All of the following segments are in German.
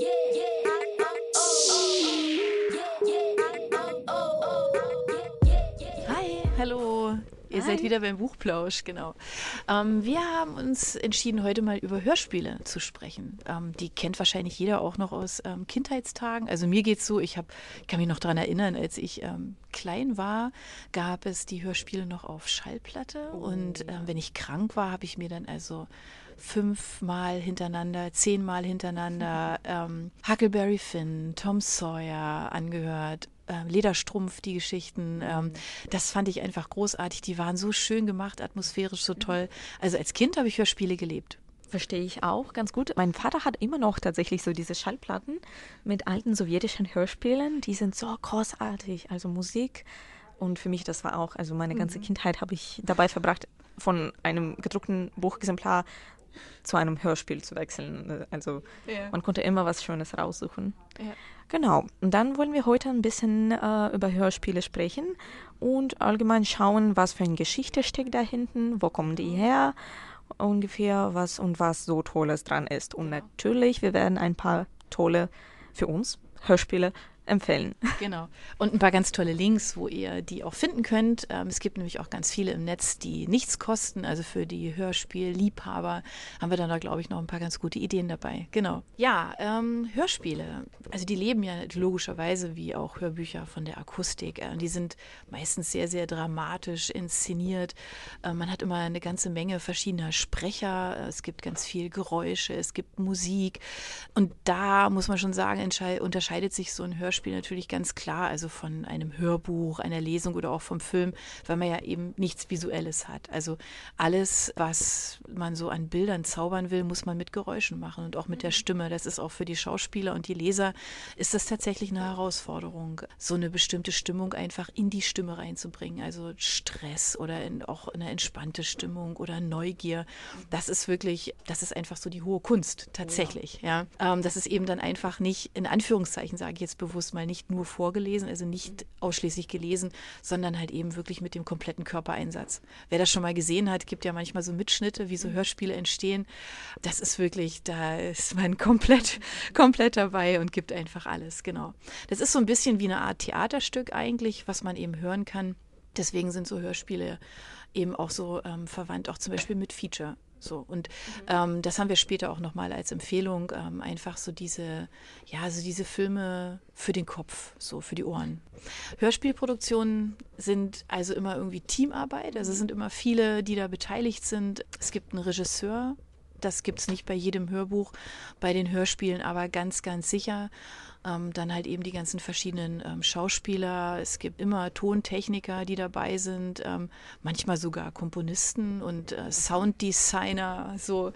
Hi, hallo. Ihr seid wieder beim Buchplausch, genau. Ähm, wir haben uns entschieden, heute mal über Hörspiele zu sprechen. Ähm, die kennt wahrscheinlich jeder auch noch aus ähm, Kindheitstagen. Also mir geht's so, ich, hab, ich kann mich noch daran erinnern, als ich ähm, klein war, gab es die Hörspiele noch auf Schallplatte. Oh. Und ähm, wenn ich krank war, habe ich mir dann also fünfmal hintereinander, zehnmal hintereinander ähm, Huckleberry Finn, Tom Sawyer angehört. ähm, Lederstrumpf, die Geschichten, ähm, das fand ich einfach großartig. Die waren so schön gemacht, atmosphärisch so toll. Also als Kind habe ich Hörspiele gelebt. Verstehe ich auch ganz gut. Mein Vater hat immer noch tatsächlich so diese Schallplatten mit alten sowjetischen Hörspielen. Die sind so großartig. Also Musik. Und für mich, das war auch, also meine ganze Kindheit habe ich dabei verbracht, von einem gedruckten Buchexemplar zu einem Hörspiel zu wechseln. Also Ja. man konnte immer was Schönes raussuchen. Ja. Genau. Und dann wollen wir heute ein bisschen äh, über Hörspiele sprechen und allgemein schauen, was für eine Geschichte steckt da hinten, wo kommen die her, ungefähr was und was so Tolles dran ist. Und natürlich, wir werden ein paar tolle, für uns, Hörspiele empfehlen. Genau. Und ein paar ganz tolle Links, wo ihr die auch finden könnt. Ähm, es gibt nämlich auch ganz viele im Netz, die nichts kosten. Also für die Hörspielliebhaber haben wir dann da, glaube ich, noch ein paar ganz gute Ideen dabei. Genau. Ja, ähm, Hörspiele. Also die leben ja logischerweise wie auch Hörbücher von der Akustik. Äh, die sind meistens sehr, sehr dramatisch inszeniert. Äh, man hat immer eine ganze Menge verschiedener Sprecher. Äh, Es gibt ganz viel Geräusche, es gibt Musik. Und da muss man schon sagen, unterscheidet sich so ein Hörspiel natürlich ganz klar, also von einem Hörbuch, einer Lesung oder auch vom Film, weil man ja eben nichts Visuelles hat. Also alles, was man so an Bildern zaubern will, muss man mit Geräuschen machen und auch mit der Stimme. Das ist auch für die Schauspieler und die Leser ist das tatsächlich eine Herausforderung, so eine bestimmte Stimmung einfach in die Stimme reinzubringen. Also Stress oder in, auch eine entspannte Stimmung oder Neugier. Das ist wirklich, das ist einfach so die hohe Kunst tatsächlich. Ja, ähm, das ist eben dann einfach nicht in Anführungszeichen sage ich jetzt bewusst mal nicht nur vorgelesen, also nicht ausschließlich gelesen, sondern halt eben wirklich mit dem kompletten Körpereinsatz. Wer das schon mal gesehen hat, gibt ja manchmal so Mitschnitte, wie so Hörspiele entstehen. Das ist wirklich, da ist man komplett, komplett dabei und gibt einfach alles, genau. Das ist so ein bisschen wie eine Art Theaterstück eigentlich, was man eben hören kann. Deswegen sind so Hörspiele eben auch so ähm, verwandt, auch zum Beispiel mit Feature. So, und ähm, das haben wir später auch nochmal als Empfehlung, ähm, einfach so diese, ja, so diese Filme für den Kopf, so für die Ohren. Hörspielproduktionen sind also immer irgendwie Teamarbeit, also es sind immer viele, die da beteiligt sind. Es gibt einen Regisseur, das gibt es nicht bei jedem Hörbuch, bei den Hörspielen aber ganz, ganz sicher. Ähm, dann halt eben die ganzen verschiedenen ähm, Schauspieler. Es gibt immer Tontechniker, die dabei sind, ähm, manchmal sogar Komponisten und äh, Sounddesigner. So,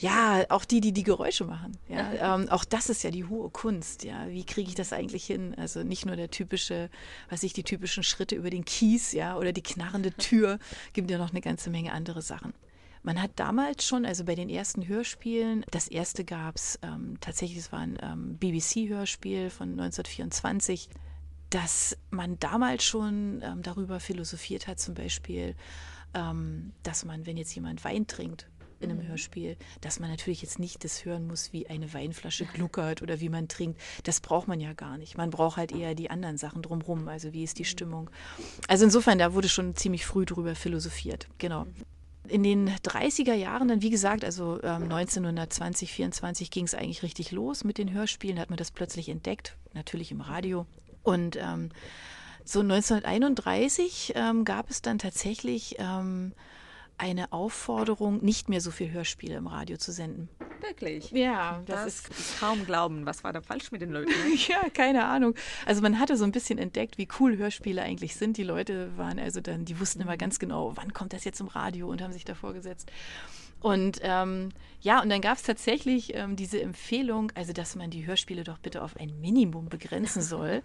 ja, auch die, die die Geräusche machen. Ja, ähm, auch das ist ja die hohe Kunst. Ja, wie kriege ich das eigentlich hin? Also nicht nur der typische, was ich die typischen Schritte über den Kies, ja, oder die knarrende Tür. Gibt ja noch eine ganze Menge andere Sachen. Man hat damals schon, also bei den ersten Hörspielen, das erste gab es ähm, tatsächlich, es war ein ähm, BBC-Hörspiel von 1924, dass man damals schon ähm, darüber philosophiert hat, zum Beispiel, ähm, dass man, wenn jetzt jemand Wein trinkt, in einem Hörspiel, dass man natürlich jetzt nicht das hören muss, wie eine Weinflasche gluckert oder wie man trinkt. Das braucht man ja gar nicht. Man braucht halt eher die anderen Sachen drumherum, also wie ist die Stimmung. Also insofern, da wurde schon ziemlich früh drüber philosophiert. Genau. In den 30er Jahren dann, wie gesagt, also ähm, 1920, 24 ging es eigentlich richtig los mit den Hörspielen, hat man das plötzlich entdeckt, natürlich im Radio. Und ähm, so 1931 ähm, gab es dann tatsächlich ähm, eine Aufforderung, nicht mehr so viel Hörspiele im Radio zu senden. Wirklich? Ja, Das, ist kaum glauben. Was war da falsch mit den Leuten? Ja, keine Ahnung. Also man hatte so ein bisschen entdeckt, wie cool Hörspiele eigentlich sind. Die Leute waren also dann, die wussten immer ganz genau, wann kommt das jetzt im Radio und haben sich davor gesetzt. Und ähm, ja, und dann gab es tatsächlich ähm, diese Empfehlung, also dass man die Hörspiele doch bitte auf ein Minimum begrenzen soll,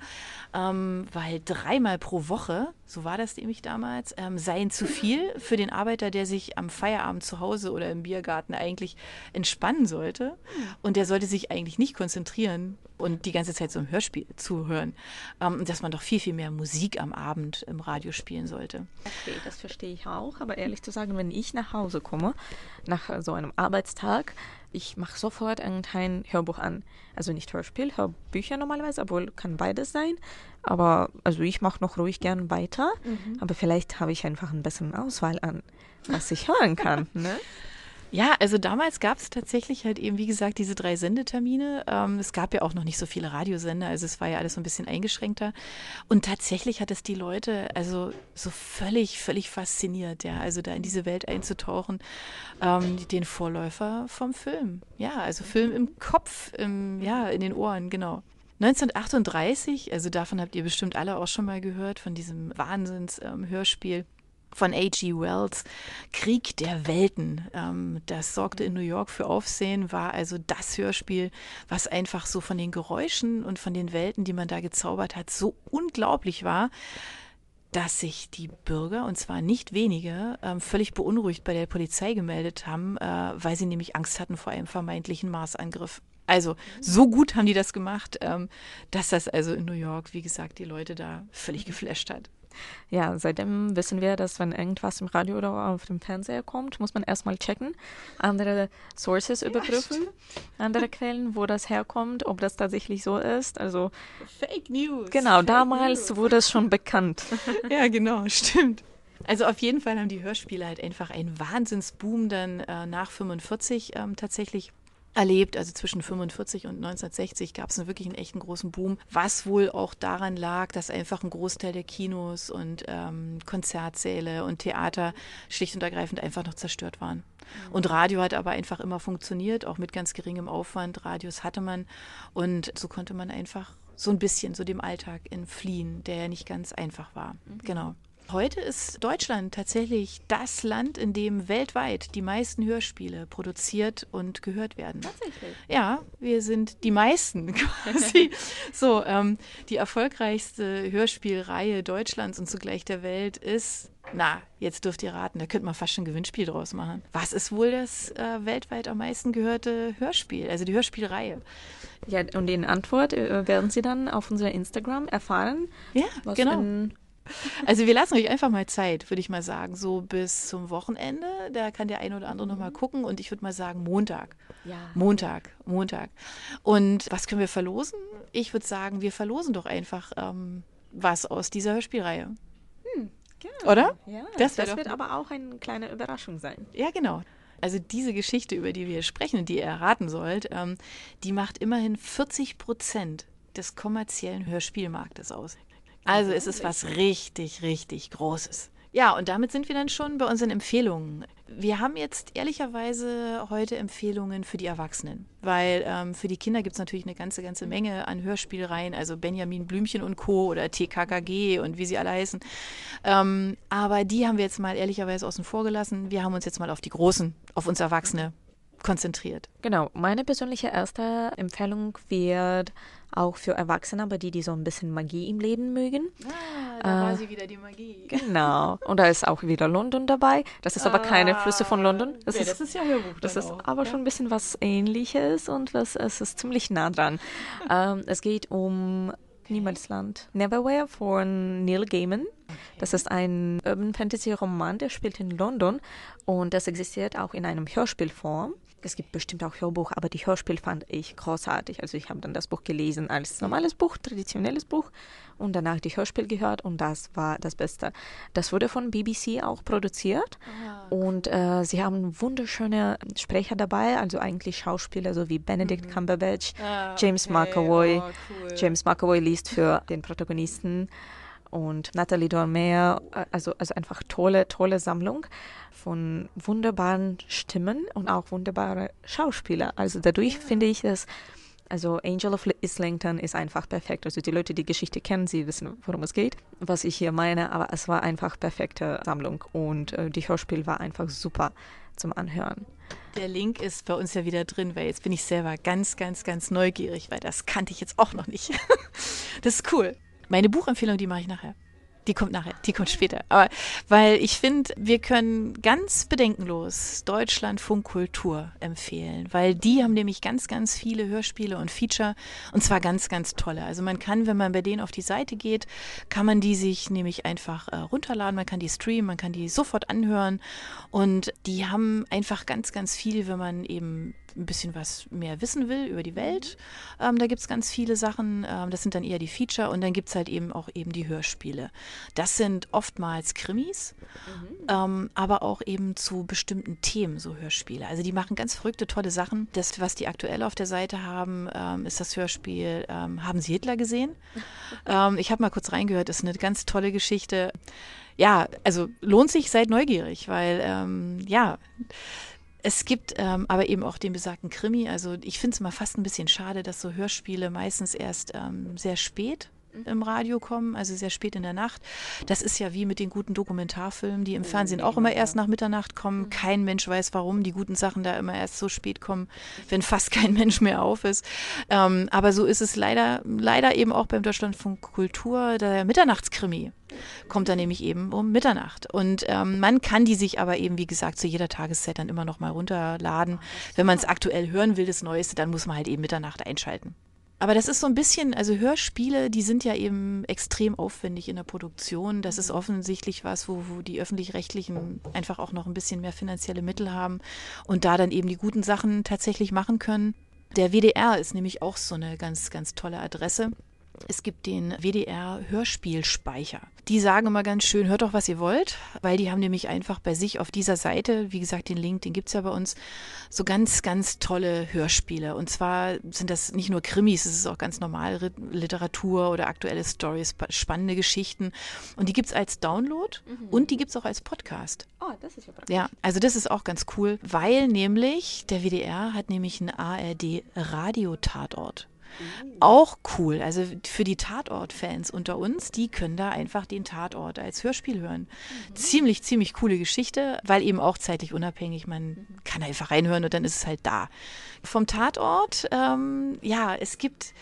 ähm, weil dreimal pro Woche, so war das nämlich damals, ähm, seien zu viel für den Arbeiter, der sich am Feierabend zu Hause oder im Biergarten eigentlich entspannen sollte. Und der sollte sich eigentlich nicht konzentrieren und die ganze Zeit so ein Hörspiel zuhören. Ähm, dass man doch viel, viel mehr Musik am Abend im Radio spielen sollte. Okay, das verstehe ich auch. Aber ehrlich zu sagen, wenn ich nach Hause komme, nach so einem Arbeitstag, ich mache sofort irgendein Hörbuch an. Also nicht Hörspiel, Hörbücher normalerweise, obwohl kann beides sein. Aber also ich mache noch ruhig gern weiter. Mhm. Aber vielleicht habe ich einfach einen besseren Auswahl an, was ich hören kann. ne? Ja, also damals gab es tatsächlich halt eben, wie gesagt, diese drei Sendetermine. Ähm, es gab ja auch noch nicht so viele Radiosender, also es war ja alles so ein bisschen eingeschränkter. Und tatsächlich hat es die Leute also so völlig, völlig fasziniert, ja, also da in diese Welt einzutauchen, ähm, den Vorläufer vom Film. Ja, also Film im Kopf, im, ja, in den Ohren, genau. 1938, also davon habt ihr bestimmt alle auch schon mal gehört, von diesem Wahnsinns-Hörspiel. Ähm, von H.G. Wells, Krieg der Welten. Ähm, das sorgte in New York für Aufsehen, war also das Hörspiel, was einfach so von den Geräuschen und von den Welten, die man da gezaubert hat, so unglaublich war, dass sich die Bürger, und zwar nicht wenige, ähm, völlig beunruhigt bei der Polizei gemeldet haben, äh, weil sie nämlich Angst hatten vor einem vermeintlichen Marsangriff. Also so gut haben die das gemacht, ähm, dass das also in New York, wie gesagt, die Leute da völlig geflasht hat. Ja, seitdem wissen wir, dass wenn irgendwas im Radio oder auf dem Fernseher kommt, muss man erstmal checken, andere Sources überprüfen, andere Quellen, wo das herkommt, ob das tatsächlich so ist. Also Fake News. Genau, Fake damals News. wurde es schon bekannt. ja, genau, stimmt. Also auf jeden Fall haben die Hörspiele halt einfach einen Wahnsinnsboom dann äh, nach 45 ähm, tatsächlich erlebt. Also zwischen 45 und 1960 gab es wirklich einen echten großen Boom, was wohl auch daran lag, dass einfach ein Großteil der Kinos und ähm, Konzertsäle und Theater schlicht und ergreifend einfach noch zerstört waren. Mhm. Und Radio hat aber einfach immer funktioniert, auch mit ganz geringem Aufwand. Radios hatte man und so konnte man einfach so ein bisschen so dem Alltag entfliehen, der ja nicht ganz einfach war. Mhm. Genau. Heute ist Deutschland tatsächlich das Land, in dem weltweit die meisten Hörspiele produziert und gehört werden. Tatsächlich? Ja, wir sind die meisten quasi. so, ähm, die erfolgreichste Hörspielreihe Deutschlands und zugleich der Welt ist na, jetzt dürft ihr raten, da könnte man fast schon ein Gewinnspiel draus machen. Was ist wohl das äh, weltweit am meisten gehörte Hörspiel, also die Hörspielreihe? Ja, und in Antwort äh, werden Sie dann auf unser Instagram erfahren. Ja, genau. Also wir lassen euch einfach mal Zeit, würde ich mal sagen, so bis zum Wochenende. Da kann der eine oder andere noch mal gucken und ich würde mal sagen Montag. Ja. Montag, Montag. Und was können wir verlosen? Ich würde sagen, wir verlosen doch einfach ähm, was aus dieser Hörspielreihe. Hm, genau. Oder? Ja, das, das wird aber auch eine kleine Überraschung sein. Ja, genau. Also diese Geschichte, über die wir sprechen und die ihr erraten sollt, ähm, die macht immerhin 40 Prozent des kommerziellen Hörspielmarktes aus. Also es ist was richtig, richtig Großes. Ja, und damit sind wir dann schon bei unseren Empfehlungen. Wir haben jetzt ehrlicherweise heute Empfehlungen für die Erwachsenen, weil ähm, für die Kinder gibt es natürlich eine ganze, ganze Menge an Hörspielreihen, also Benjamin Blümchen und Co. oder TKKG und wie sie alle heißen. Ähm, aber die haben wir jetzt mal ehrlicherweise außen vor gelassen. Wir haben uns jetzt mal auf die Großen, auf uns Erwachsene konzentriert. Genau, meine persönliche erste Empfehlung wird auch für Erwachsene, aber die, die so ein bisschen Magie im Leben mögen. Ah, da äh, war sie wieder, die Magie. Genau. Und da ist auch wieder London dabei. Das ist aber keine ah, Flüsse von London. Das, ja, ist, das ist ja Hörbuch. Das ist auch. aber ja. schon ein bisschen was Ähnliches und was, es ist ziemlich nah dran. ähm, es geht um Niemandsland. Neverwhere von Neil Gaiman. Das ist ein Urban Fantasy Roman, der spielt in London und das existiert auch in einem Hörspielform. Es gibt bestimmt auch Hörbuch, aber die Hörspiel fand ich großartig. Also ich habe dann das Buch gelesen als normales Buch, traditionelles Buch und danach die Hörspiel gehört und das war das Beste. Das wurde von BBC auch produziert ah, und äh, sie haben wunderschöne Sprecher dabei, also eigentlich Schauspieler so wie Benedict mhm. Cumberbatch, ah, James okay. McAvoy. Oh, cool. James McAvoy liest für den Protagonisten und Nathalie Dormer, äh, also, also einfach tolle, tolle Sammlung von wunderbaren Stimmen und auch wunderbare Schauspieler. Also dadurch finde ich es, also Angel of Islington ist einfach perfekt. Also die Leute, die Geschichte kennen, sie wissen, worum es geht, was ich hier meine, aber es war einfach perfekte Sammlung und äh, die Hörspiel war einfach super zum Anhören. Der Link ist bei uns ja wieder drin, weil jetzt bin ich selber ganz, ganz, ganz neugierig, weil das kannte ich jetzt auch noch nicht. das ist cool. Meine Buchempfehlung, die mache ich nachher. Die kommt nachher, die kommt später. Aber weil ich finde, wir können ganz bedenkenlos Deutschlandfunk Kultur empfehlen, weil die haben nämlich ganz, ganz viele Hörspiele und Feature und zwar ganz, ganz tolle. Also man kann, wenn man bei denen auf die Seite geht, kann man die sich nämlich einfach äh, runterladen, man kann die streamen, man kann die sofort anhören und die haben einfach ganz, ganz viel, wenn man eben ein bisschen was mehr wissen will über die Welt. Ähm, da gibt es ganz viele Sachen. Ähm, das sind dann eher die Feature und dann gibt es halt eben auch eben die Hörspiele. Das sind oftmals Krimis, mhm. ähm, aber auch eben zu bestimmten Themen so Hörspiele. Also die machen ganz verrückte, tolle Sachen. Das, was die aktuell auf der Seite haben, ähm, ist das Hörspiel ähm, Haben Sie Hitler gesehen? Ähm, ich habe mal kurz reingehört, das ist eine ganz tolle Geschichte. Ja, also lohnt sich, seid neugierig, weil ja, es gibt ähm, aber eben auch den besagten Krimi. Also ich finde es immer fast ein bisschen schade, dass so Hörspiele meistens erst ähm, sehr spät im Radio kommen, also sehr spät in der Nacht. Das ist ja wie mit den guten Dokumentarfilmen, die im oh, Fernsehen auch immer erst nach Mitternacht kommen. Mhm. Kein Mensch weiß, warum die guten Sachen da immer erst so spät kommen, wenn fast kein Mensch mehr auf ist. Ähm, aber so ist es leider, leider eben auch beim Deutschlandfunk Kultur, der Mitternachtskrimi kommt dann nämlich eben um Mitternacht. Und ähm, man kann die sich aber eben, wie gesagt, zu jeder Tageszeit dann immer noch mal runterladen. Wenn man es aktuell hören will, das Neueste, dann muss man halt eben Mitternacht einschalten. Aber das ist so ein bisschen, also Hörspiele, die sind ja eben extrem aufwendig in der Produktion. Das ist mhm. offensichtlich was, wo, wo die öffentlich-rechtlichen einfach auch noch ein bisschen mehr finanzielle Mittel haben und da dann eben die guten Sachen tatsächlich machen können. Der WDR ist nämlich auch so eine ganz, ganz tolle Adresse. Es gibt den WDR Hörspielspeicher. Die sagen immer ganz schön, hört doch, was ihr wollt, weil die haben nämlich einfach bei sich auf dieser Seite, wie gesagt, den Link, den gibt es ja bei uns, so ganz, ganz tolle Hörspiele. Und zwar sind das nicht nur Krimis, es ist auch ganz normale Literatur oder aktuelle Stories, spannende Geschichten. Und die gibt es als Download mhm. und die gibt es auch als Podcast. Oh, das ist ja praktisch. Ja, also das ist auch ganz cool, weil nämlich der WDR hat nämlich einen ARD-Radiotatort. Auch cool. Also für die Tatort-Fans unter uns, die können da einfach den Tatort als Hörspiel hören. Mhm. Ziemlich, ziemlich coole Geschichte, weil eben auch zeitlich unabhängig. Man kann einfach reinhören und dann ist es halt da. Vom Tatort, ähm, ja, es gibt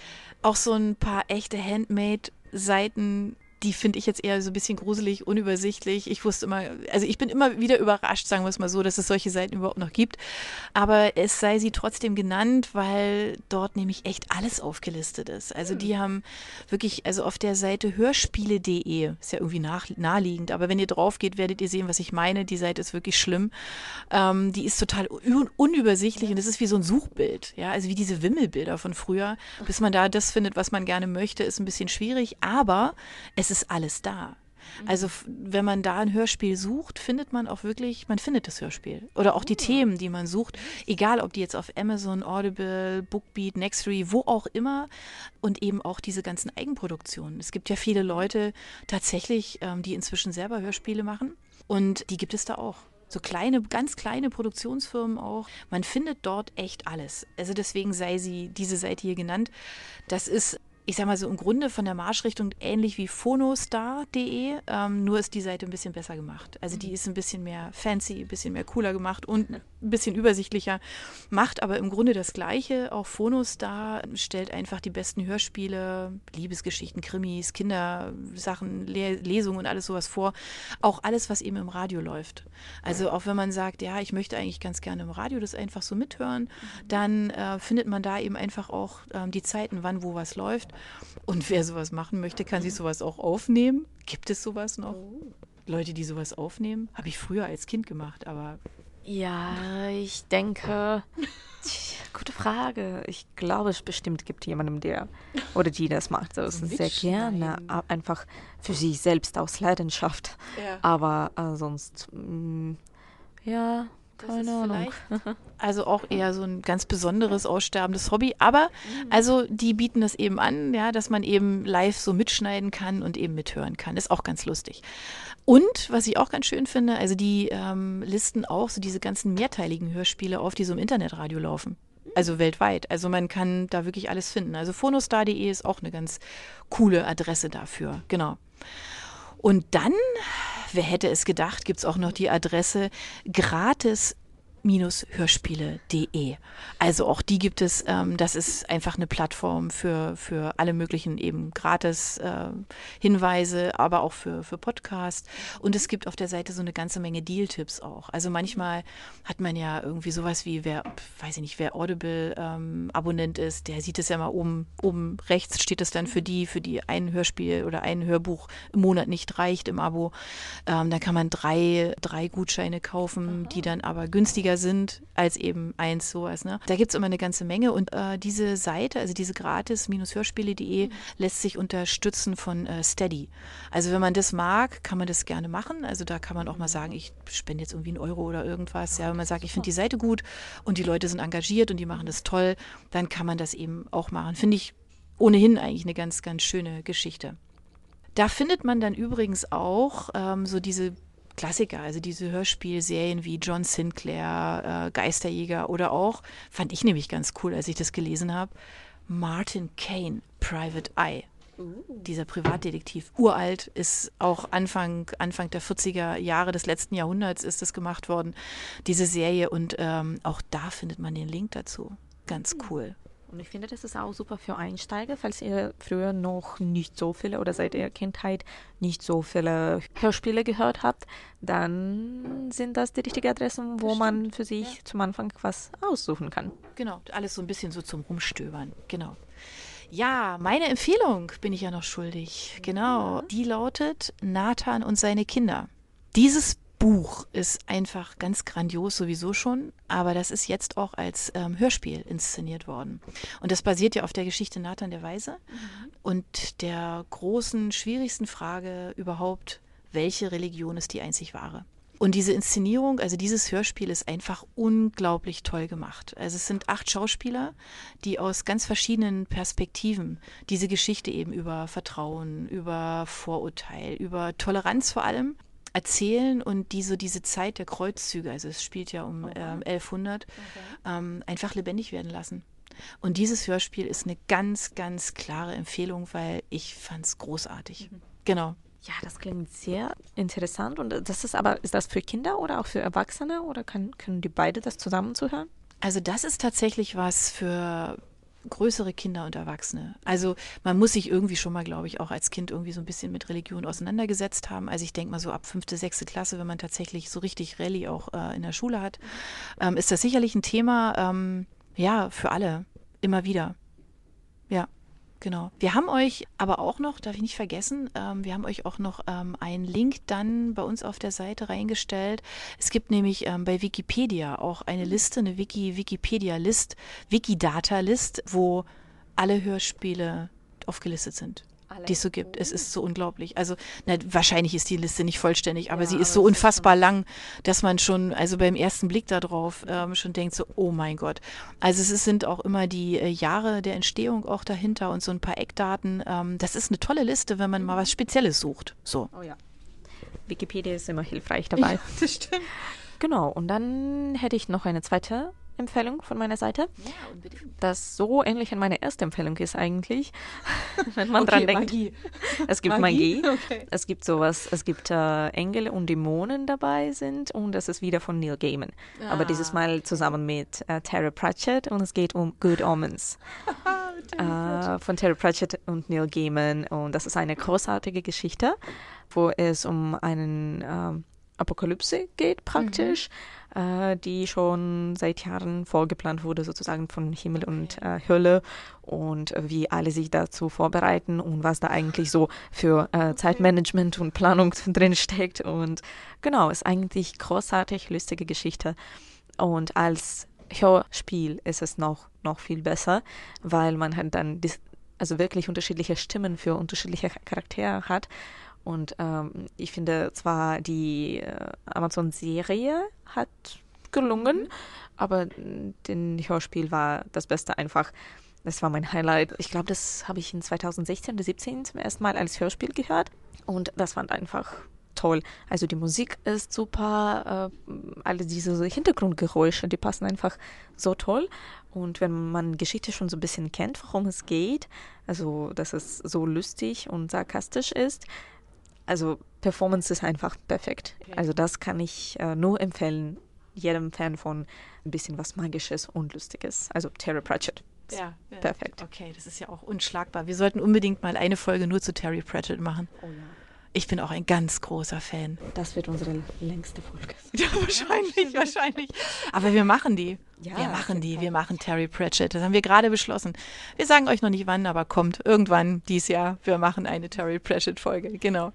auch so ein paar echte Handmade-Seiten die finde ich jetzt eher so ein bisschen gruselig, unübersichtlich. Ich wusste immer, also ich bin immer wieder überrascht, sagen wir es mal so, dass es solche Seiten überhaupt noch gibt. Aber es sei sie trotzdem genannt, weil dort nämlich echt alles aufgelistet ist. Also die hm. haben wirklich, also auf der Seite hörspiele.de, ist ja irgendwie nach, naheliegend, aber wenn ihr drauf geht, werdet ihr sehen, was ich meine. Die Seite ist wirklich schlimm. Ähm, die ist total un unübersichtlich und es ist wie so ein Suchbild. Ja, also wie diese Wimmelbilder von früher. Bis man da das findet, was man gerne möchte, ist ein bisschen schwierig, aber es ist ist alles da. Mhm. Also wenn man da ein Hörspiel sucht, findet man auch wirklich, man findet das Hörspiel. Oder auch die oh. Themen, die man sucht, egal ob die jetzt auf Amazon, Audible, Bookbeat, Nextory, wo auch immer. Und eben auch diese ganzen Eigenproduktionen. Es gibt ja viele Leute tatsächlich, ähm, die inzwischen selber Hörspiele machen. Und die gibt es da auch so kleine, ganz kleine Produktionsfirmen auch. Man findet dort echt alles. Also deswegen sei sie diese Seite hier genannt. Das ist ich sag mal so im Grunde von der Marschrichtung ähnlich wie phonostar.de, ähm, nur ist die Seite ein bisschen besser gemacht. Also die mhm. ist ein bisschen mehr fancy, ein bisschen mehr cooler gemacht und ein bisschen übersichtlicher, macht aber im Grunde das Gleiche. Auch Phonostar stellt einfach die besten Hörspiele, Liebesgeschichten, Krimis, Kindersachen, Le Lesungen und alles sowas vor. Auch alles, was eben im Radio läuft. Also auch wenn man sagt, ja, ich möchte eigentlich ganz gerne im Radio das einfach so mithören, mhm. dann äh, findet man da eben einfach auch ähm, die Zeiten, wann wo was läuft. Und wer sowas machen möchte, kann sich sowas auch aufnehmen. Gibt es sowas noch? Leute, die sowas aufnehmen? Habe ich früher als Kind gemacht, aber. Ja, ich denke. Gute Frage. Ich glaube, es bestimmt gibt jemanden, der oder die das macht. Also sehr gerne. Einfach für sich selbst aus Leidenschaft. Ja. Aber äh, sonst, mh, mm, ja, keine Ahnung. Also auch eher so ein ganz besonderes aussterbendes Hobby. Aber mhm. also die bieten das eben an, ja, dass man eben live so mitschneiden kann und eben mithören kann. Ist auch ganz lustig. Und was ich auch ganz schön finde, also die ähm, listen auch so diese ganzen mehrteiligen Hörspiele auf, die so im Internetradio laufen. Also weltweit. Also man kann da wirklich alles finden. Also phonostar.de ist auch eine ganz coole Adresse dafür. Genau. Und dann wer hätte es gedacht, gibt es auch noch die Adresse gratis hörspiele.de. Also auch die gibt es, ähm, das ist einfach eine Plattform für, für alle möglichen eben gratis äh, Hinweise, aber auch für, für Podcasts. Und es gibt auf der Seite so eine ganze Menge Deal-Tipps auch. Also manchmal hat man ja irgendwie sowas wie, wer, weiß ich nicht, wer Audible-Abonnent ähm, ist, der sieht es ja mal oben, oben rechts steht es dann für die, für die ein Hörspiel oder ein Hörbuch im Monat nicht reicht im Abo. Ähm, da kann man drei, drei Gutscheine kaufen, die dann aber günstiger günstiger sind als eben eins sowas. Ne? Da gibt es immer eine ganze Menge und äh, diese Seite, also diese gratis-hörspiele.de, mhm. lässt sich unterstützen von äh, Steady. Also wenn man das mag, kann man das gerne machen. Also da kann man auch mal sagen, ich spende jetzt irgendwie einen Euro oder irgendwas. Ja, wenn man sagt, ich finde die Seite gut und die Leute sind engagiert und die machen das toll, dann kann man das eben auch machen. Finde ich ohnehin eigentlich eine ganz, ganz schöne Geschichte. Da findet man dann übrigens auch ähm, so diese Klassiker, also diese Hörspielserien wie John Sinclair, äh, Geisterjäger oder auch, fand ich nämlich ganz cool, als ich das gelesen habe, Martin Kane, Private Eye. Uh. Dieser Privatdetektiv, uralt, ist auch Anfang, Anfang der 40er Jahre des letzten Jahrhunderts ist das gemacht worden, diese Serie. Und ähm, auch da findet man den Link dazu. Ganz cool. Und ich finde, das ist auch super für Einsteiger, falls ihr früher noch nicht so viele oder seit der Kindheit nicht so viele Hörspiele gehört habt, dann sind das die richtigen Adressen, wo man für sich ja. zum Anfang was aussuchen kann. Genau, alles so ein bisschen so zum Rumstöbern. Genau. Ja, meine Empfehlung bin ich ja noch schuldig. Genau. Die lautet Nathan und seine Kinder. Dieses Buch ist einfach ganz grandios sowieso schon, aber das ist jetzt auch als ähm, Hörspiel inszeniert worden. Und das basiert ja auf der Geschichte Nathan der Weise mhm. und der großen, schwierigsten Frage überhaupt, welche Religion ist die einzig wahre? Und diese Inszenierung, also dieses Hörspiel ist einfach unglaublich toll gemacht. Also es sind acht Schauspieler, die aus ganz verschiedenen Perspektiven diese Geschichte eben über Vertrauen, über Vorurteil, über Toleranz vor allem erzählen und die so diese Zeit der Kreuzzüge, also es spielt ja um okay. ähm, 1100, okay. ähm, einfach lebendig werden lassen. Und dieses Hörspiel ist eine ganz, ganz klare Empfehlung, weil ich fand es großartig. Mhm. Genau. Ja, das klingt sehr interessant. Und das ist aber, ist das für Kinder oder auch für Erwachsene oder kann, können die beide das zusammen zuhören? Also das ist tatsächlich was für größere Kinder und Erwachsene. Also man muss sich irgendwie schon mal, glaube ich, auch als Kind irgendwie so ein bisschen mit Religion auseinandergesetzt haben. Also ich denke mal so ab fünfte, sechste Klasse, wenn man tatsächlich so richtig Rallye auch äh, in der Schule hat, ähm, ist das sicherlich ein Thema, ähm, ja, für alle, immer wieder. Ja. Genau. Wir haben euch aber auch noch, darf ich nicht vergessen, ähm, wir haben euch auch noch ähm, einen Link dann bei uns auf der Seite reingestellt. Es gibt nämlich ähm, bei Wikipedia auch eine Liste, eine Wiki, Wikipedia-List, Wikidata-List, wo alle Hörspiele aufgelistet sind die es so gibt. Es ist so unglaublich. Also na, wahrscheinlich ist die Liste nicht vollständig, aber ja, sie ist aber so unfassbar ist lang, dass man schon, also beim ersten Blick darauf ähm, schon denkt so, oh mein Gott. Also es sind auch immer die äh, Jahre der Entstehung auch dahinter und so ein paar Eckdaten. Ähm, das ist eine tolle Liste, wenn man mal was Spezielles sucht. So. Oh ja. Wikipedia ist immer hilfreich dabei. Ja, das stimmt. Genau, und dann hätte ich noch eine zweite Empfehlung von meiner Seite. Ja, unbedingt. Das so ähnlich an meine erste Empfehlung ist eigentlich, wenn man okay, dran denkt. Magie. Es gibt Magie. Magie. Okay. Es gibt sowas, es gibt äh, Engel und Dämonen dabei sind und das ist wieder von Neil Gaiman. Ah. Aber dieses Mal zusammen mit äh, Terry Pratchett und es geht um Good Omens. äh, von Terry Pratchett und Neil Gaiman und das ist eine großartige Geschichte, wo es um einen äh, Apokalypse geht praktisch. Mhm äh, die schon seit Jahren vorgeplant wurde, sozusagen von Himmel und äh, Hölle und wie alle sich dazu vorbereiten und was da eigentlich so für äh, Zeitmanagement und Planung drin steckt. Und genau, ist eigentlich großartig, lustige Geschichte. Und als Hörspiel ist es noch, noch viel besser, weil man halt dann also wirklich unterschiedliche Stimmen für unterschiedliche Charaktere hat. Und ähm, ich finde zwar die äh, Amazon-Serie hat gelungen, mhm. aber den Hörspiel war das Beste einfach. Das war mein Highlight. Ich glaube, das habe ich in 2016 oder 2017 zum ersten Mal als Hörspiel gehört und das fand einfach toll. Also die Musik ist super, äh, alle diese Hintergrundgeräusche, die passen einfach so toll. Und wenn man Geschichte schon so ein bisschen kennt, worum es geht, also dass es so lustig und sarkastisch ist, also Performance ist einfach perfekt. Okay. Also das kann ich äh, nur empfehlen, jedem Fan von ein bisschen was Magisches und Lustiges. Also Terry Pratchett. Ja, perfekt. Okay, das ist ja auch unschlagbar. Wir sollten unbedingt mal eine Folge nur zu Terry Pratchett machen. Oh ja. Ich bin auch ein ganz großer Fan. Das wird unsere längste Folge. Ja, wahrscheinlich, wahrscheinlich. Aber wir machen die. Ja, wir machen die. Wir machen Terry Pratchett. Das haben wir gerade beschlossen. Wir sagen euch noch nicht wann, aber kommt irgendwann dieses Jahr. Wir machen eine Terry Pratchett Folge. Genau.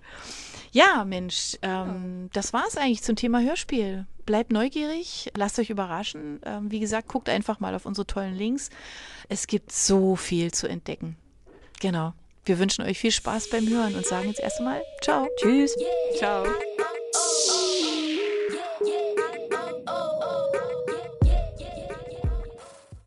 Ja, Mensch, ähm, das war es eigentlich zum Thema Hörspiel. bleibt neugierig, lasst euch überraschen. Ähm, wie gesagt, guckt einfach mal auf unsere tollen Links. Es gibt so viel zu entdecken. Genau. Wir wünschen euch viel Spaß beim Hören und sagen jetzt erstmal Ciao. Tschüss. Ciao.